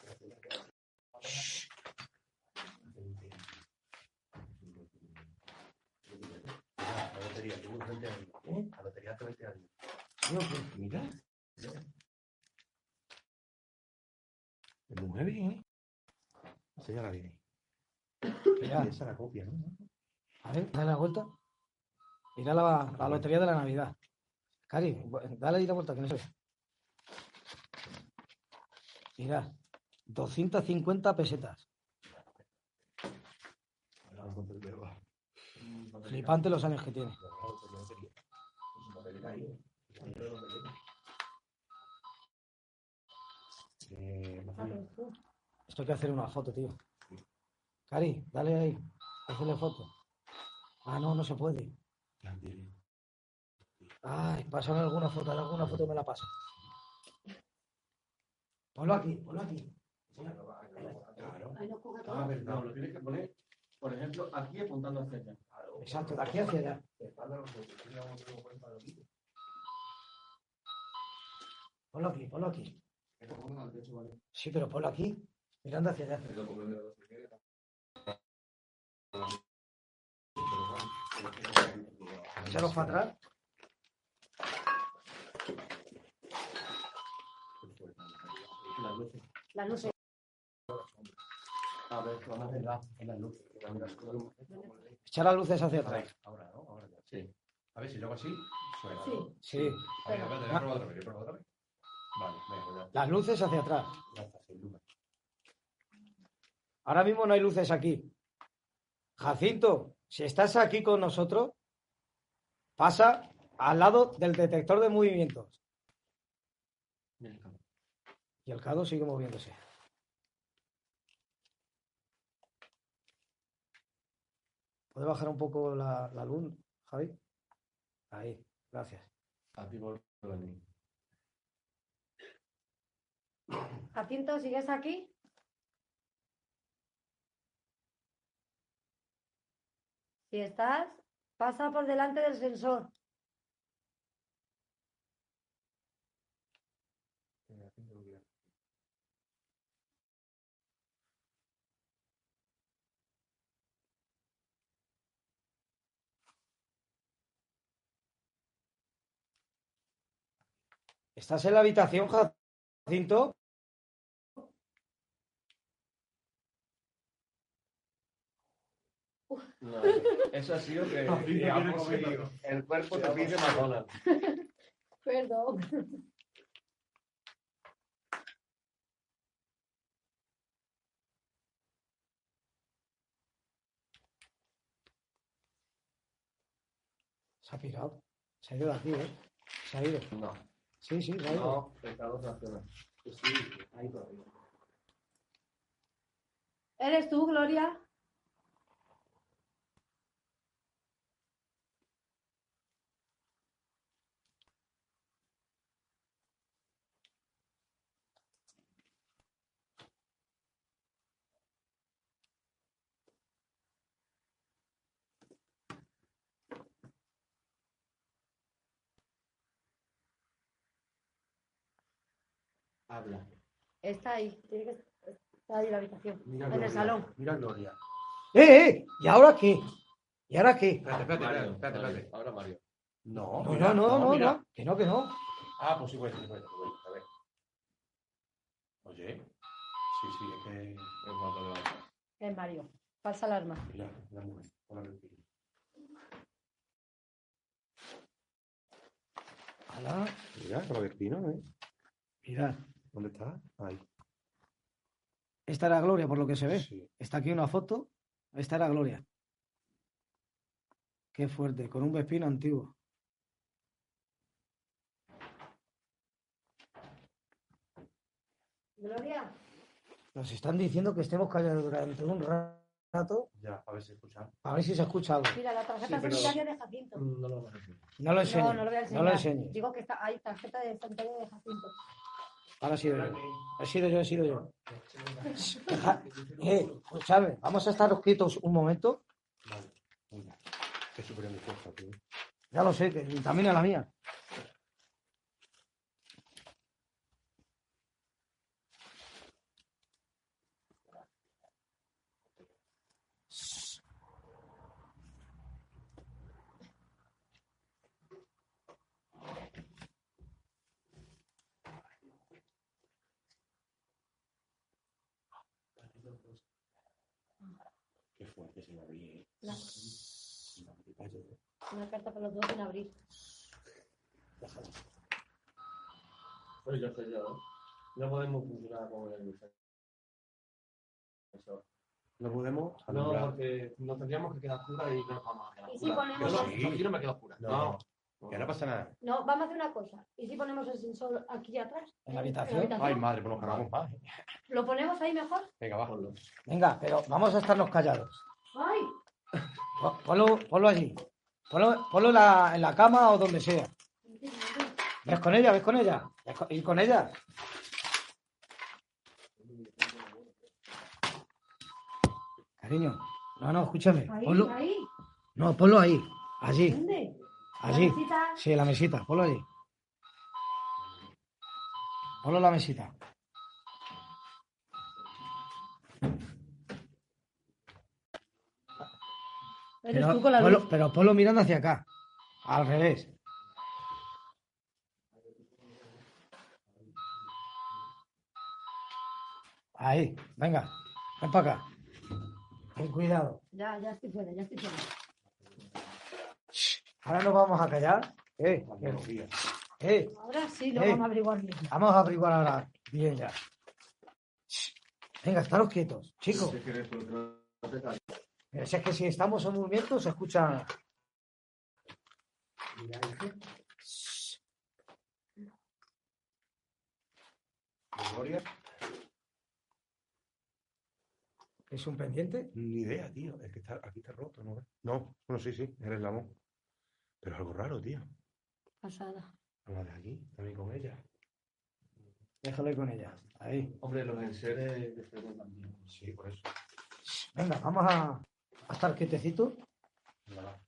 Lotería, tengo 20 años. ¿Eh? La lotería hace 20 años. Tío, pues, mira. Es muy bien, ¿eh? Esa ya la viene. Mira, Esa la copia, ¿no? a ver, dale la vuelta. Mira la, la lotería de la Navidad. Cari, dale ahí la vuelta, que no se ve. Mira, 250 pesetas. Flipante los años que tiene. Esto hay que hacer una foto, tío. Cari, dale ahí. Hazle foto. Ah, no, no se puede. Ay, pásame alguna foto, alguna foto me la pasa. Ponlo aquí, ponlo aquí. Coja Ah. No, lo tienes que poner, por ejemplo, aquí apuntando hacia allá. Exacto, de aquí hacia allá. Ponlo aquí, ponlo aquí. Sí, pero ponlo aquí, mirando hacia allá. Échalo para atrás. Las luces. Las luces. A ver, vamos a hacer la- en las luces. Echa las luces hacia atrás. Ahora, ¿no? Ahora ya. Sí. A ver si lo hago así, suena. Sí. Sí, A ver, espérate, voy a probar otra vez, voy a probar otra vez. Vale, venga, ya. las luces hacia atrás. Ya está, sin duda. Ahora mismo no hay luces aquí. Jacinto, si estás aquí con nosotros, pasa al lado del detector de movimientos. Y el cado sigue moviéndose. ¿Puede bajar un poco la, la luz, Javi? Ahí, gracias. A ti por venir. Jacinto, ¿sigues aquí? Si estás, pasa por delante del sensor. ¿Estás en la habitación, Jacinto? No, eso ha sido que el cuerpo te pide. McDonald's. Perdón. Se ha pirado. Se ha ido de aquí, ¿eh? Se ha ido. No. Sí, sí, radio. No, pecados nacionales. Sí, sí, ahí todavía. ¿Eres tú, Gloria? Habla. Está ahí. Tiene que estar ahí en la habitación. Mira En el Gloria. salón. Mira Gloria. ¡Eh, eh! ¿Y ahora qué? ¿Y ahora qué? Espérate, espérate, Mario, espérate, Mario, espérate. Ahora Mario. No, No, mira, no, no, no, mira. no, que no, que no. Ah, pues sí, pues sí, pues sí, pues sí, a ver. Oye, sí, sí, es que es falta de la- Es Mario. Falsa alarma. Mira, la mujer, con la respira. Ala, Mira, con ¿eh? mira, ¿Dónde está? Ahí. esta era Gloria, por lo que se ve. Sí. Está aquí una foto. Esta era Gloria. Qué fuerte, con un Vespino antiguo. Gloria. Nos están diciendo que estemos callados durante un rato Ya, a ver si escuchan. a ver si se escucha algo. Mira, la tarjeta Sí, pero- sanitaria de Jacinto. No lo vas a decir. No lo enseñes. No, no lo voy a enseñar. No lo enseñes. Digo que está ahí, tarjeta de sanitaria de Jacinto. Ahora he sido yo. He sido yo, he sido yo. Eh, escuchadme, vamos a estar quietos un momento. Vale, venga. Ya lo sé, que también a la mía. Qué fuerte se me ¿eh? Una carta para los dos en abril. Pues yo sé yo, ¿no? No podemos funcionar como el Eso. No podemos No, porque nos tendríamos que quedar oscuras y no nos vamos a quedar ¿Y si ponemos- Yo no, Sí. yo aquí no me quedo oscura. No. No. Que no pasa nada. No, vamos a hacer una cosa. ¿Y si ponemos el sensor aquí atrás? ¿En la habitación? Ay, madre, pues nos cargamos más. ¿Lo ponemos ahí mejor? Venga. Ponlo. Venga, pero vamos a estarnos callados. ¡Ay! Po- Ponlo, ponlo allí. Ponlo, ponlo en, la, en la cama o donde sea. ¿Ves con ella? ¿Ves con ella? ¿Ves con- ¿Ir con ella? Cariño, no, no, escúchame. Ponlo, no, ponlo ahí. Allí, ¿Dónde? allí. Sí, la mesita, ponlo allí. Ponlo en la mesita. Eres Pero tú con la ponlo, luz. pero ponlo mirando hacia acá. Al revés. Ahí, venga, ven para acá. Ten cuidado. Ya, ya estoy fuera, ya estoy fuera. Ahora nos vamos a callar. Eh, eh, eh, Ahora sí lo Eh. vamos a averiguar bien. vamos a averiguar ahora bien ya. Venga, estaros quietos, chicos. Pero si es que si estamos en movimiento se escucha. Gloria. ¿Es un pendiente? Ni idea, tío. Es que está, aquí está roto, ¿no? ves? No, bueno, sí, sí, el eslabón. Pero algo raro, tío. Pasada. Vamos de aquí, también con ella. Déjalo con ella. Ahí. Hombre, los enseres de fuego también. Sí, por eso. Venga, vamos a, a estar quietecitos. Venga, va.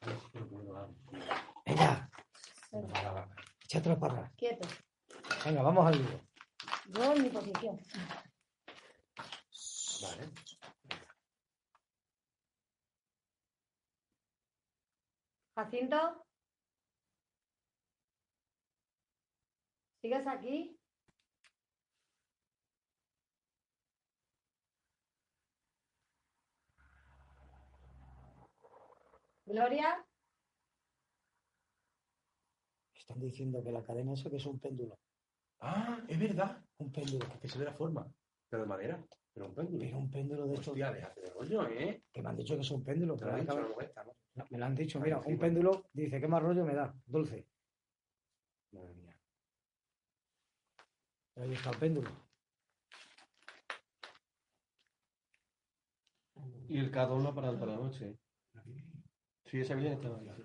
A ver si lo puedo dar. Venga, Venga, va, va. échatelo para atrás. Quieto. Venga, vamos al lío. Yo en mi posición. Vale. Jacinto. ¿Sigues aquí? Gloria. Están diciendo que la cadena esa que es un péndulo. Ah, es verdad. Un péndulo. Que se ve la forma. Pero de madera. Pero un péndulo. Pero un péndulo de estos Hostia, de rollo, ¿eh? que me han dicho que es un péndulo. Pero lo he dicho, acaba- no molesta, ¿no? No, me lo han dicho, mira, un péndulo dice, ¿qué más rollo me da? Dulce. Madre mía. Ahí está el péndulo. Y el cada uno para toda la noche. Sí, esa bien estaba ahí. sí.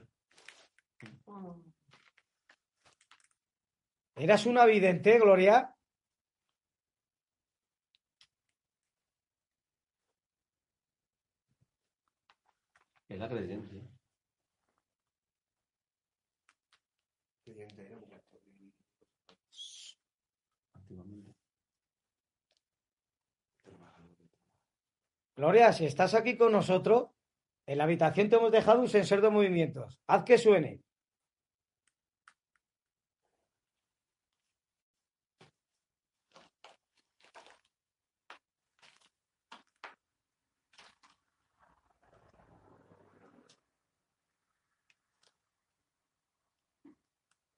¿Eras una vidente, Gloria? Era creyente. Cliente era un gasto. Antiguamente. Gloria, si estás aquí con nosotros, en la habitación te hemos dejado un sensor de movimientos. Haz que suene.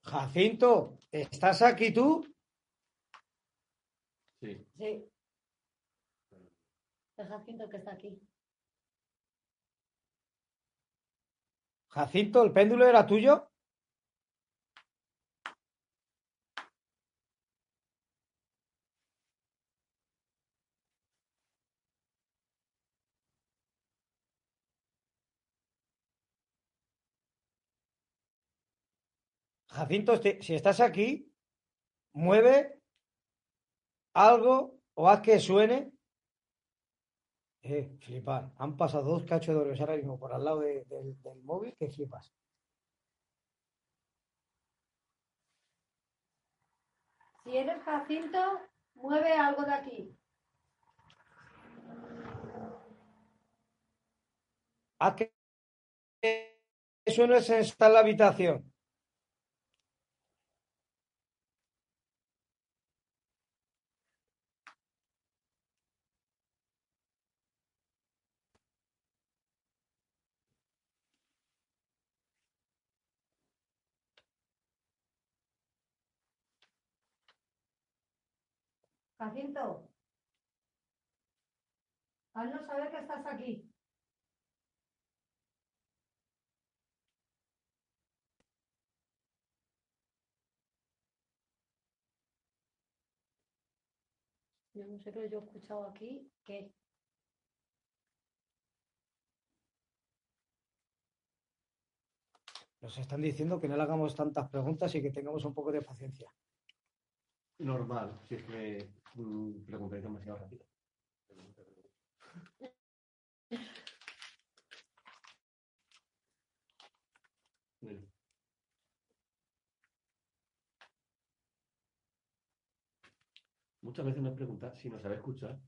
Jacinto, ¿estás aquí tú? Sí. Sí. Es Jacinto el que está aquí. Jacinto, ¿el péndulo era tuyo? Jacinto, si estás aquí, mueve algo o haz que suene. Eh, flipar. Han pasado dos cachos de oros ahora mismo por al lado de- del, del móvil que flipas. Si eres Jacinto, mueve algo de aquí. Haz que que suene en la habitación. Jacinto. Haznos saber que estás aquí. Yo no sé, pero yo he escuchado aquí que Nos están diciendo que no le hagamos tantas preguntas y que tengamos un poco de paciencia. Normal, si es que mm, preguntáis demasiado rápido. Muchas veces nos preguntan si nos sabe escuchar.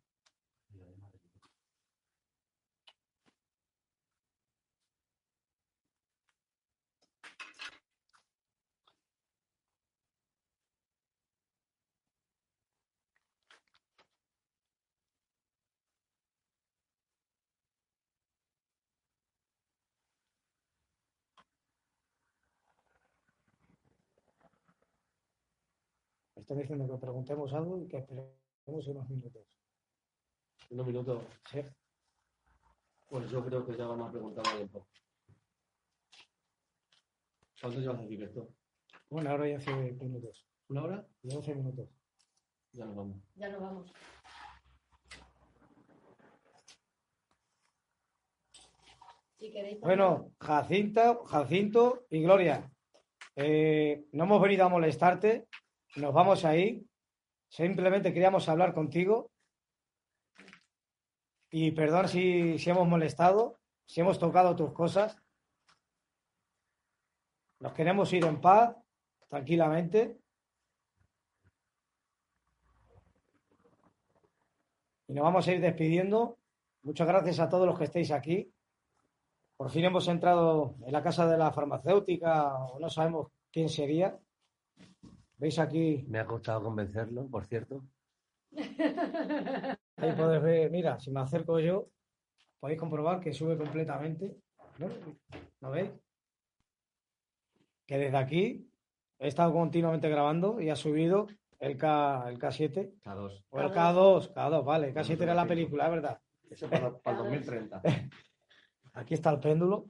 Me están diciendo que preguntemos algo y que esperemos unos minutos. Unos minutos, Sí. pues yo creo que ya vamos a preguntar a tiempo. ¿Cuánto llevas aquí, esto? Bueno, ahora ya 11 minutos. ¿Una hora? Ya 12 minutos. Ya nos vamos. ya nos vamos. Si Bueno, Jacinto, Jacinto y Gloria, eh, no hemos venido a molestarte, nos vamos a ir. Simplemente queríamos hablar contigo. Y perdón si, si hemos molestado, si hemos tocado tus cosas. Nos queremos ir en paz, tranquilamente. Y nos vamos a ir despidiendo. Muchas gracias a todos los que estéis aquí. Por fin hemos entrado en la casa de la farmacéutica, o no sabemos quién sería. ¿Veis aquí? Me ha costado convencerlo, por cierto. Ahí podéis ver, mira, si me acerco yo, podéis comprobar que sube completamente. ¿no? ¿Lo veis? Que desde aquí he estado continuamente grabando y ha subido el, K, el K7 K2. o el K2, K2, vale, K7 era la película, es verdad. Eso para, para el 2030. Aquí está el péndulo.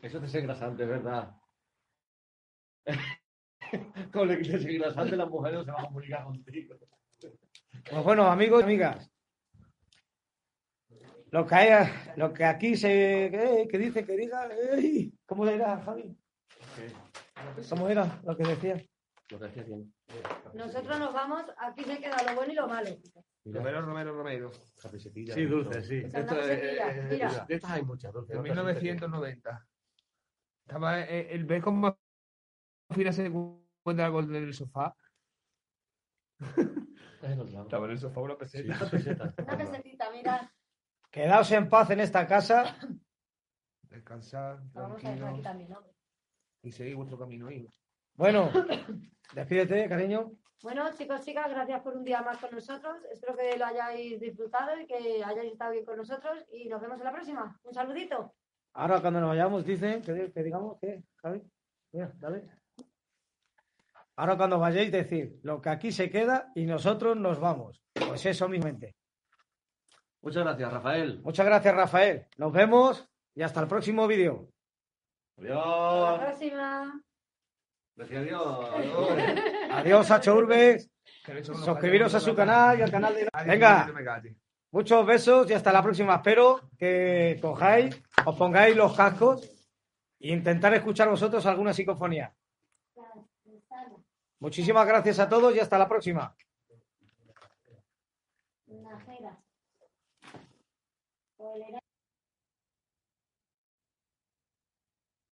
Eso es desengrasante, ¿verdad? Con el que te seguirás antes, las mujeres no se van a comunicar contigo. Pues bueno, amigos y amigas. Lo que, hay, lo que aquí se. eh, que dice que diga. ¿Cómo era, Javi? ¿Cómo era lo que decía? Lo que decía bien. Nosotros nos vamos, aquí se queda lo bueno y lo malo. Romero, Romero, Romero. Sí, dulce, sí. Esto es- eh. De estas hay muchas, dulce. En otras sí te digo. 1990. Estaba eh, el ver cómo Fina se encuentra algo en el sofá. Es el lado. Estaba en el sofá una Sí, peseta. una peseta. Una pesetita, mira. Quedaos en paz en esta casa. Descansar, La vamos a dejar aquí tranquilo. también, hombre. Y seguir vuestro camino ahí. Bueno, despídete, cariño. Bueno, chicos, chicas, gracias por un día más con nosotros. Espero que lo hayáis disfrutado y que hayáis estado bien con nosotros. Y nos vemos en la próxima. Un saludito. Ahora cuando nos vayamos, dicen que, que digamos que, Javi, mira, dale. Ahora cuando vayáis, decir lo que aquí se queda y nosotros nos vamos. Pues eso mismamente. Muchas gracias, Rafael. Muchas gracias, Rafael. Nos vemos y hasta el próximo vídeo. Hasta la Adiós. próxima. Decía adiós. Adiós, Hacho Urbes. Suscribiros a su canal y al canal de... Adiós, Venga, muchos besos y hasta la próxima. Espero que cojáis, os pongáis los cascos e intentar escuchar vosotros alguna psicofonía. Muchísimas gracias a todos y hasta la próxima.